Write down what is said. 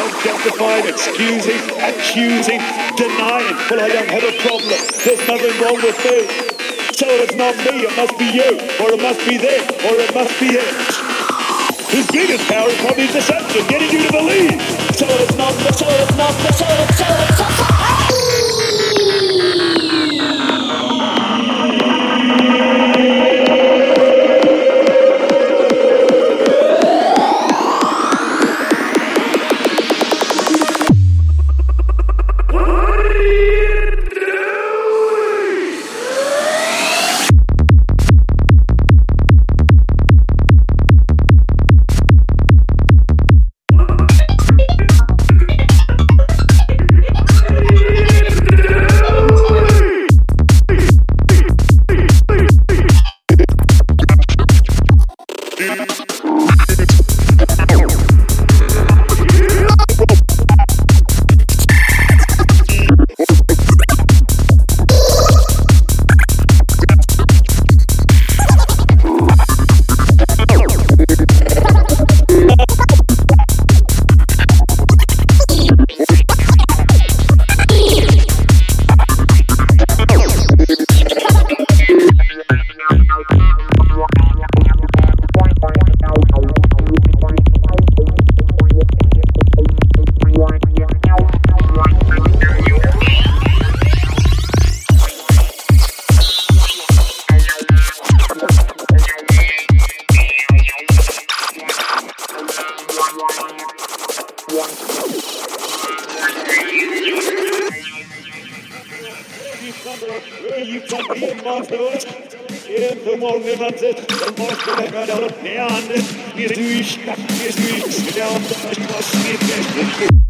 Self-justifying, excusing, accusing, denying. Well, I don't have a problem. There's nothing wrong with me. So it's not me, it must be you, or it must be them, or it must be it. His biggest power is probably deception, getting you to believe. So it's not, so it's not, so it's, so it's, so it's, Yeah.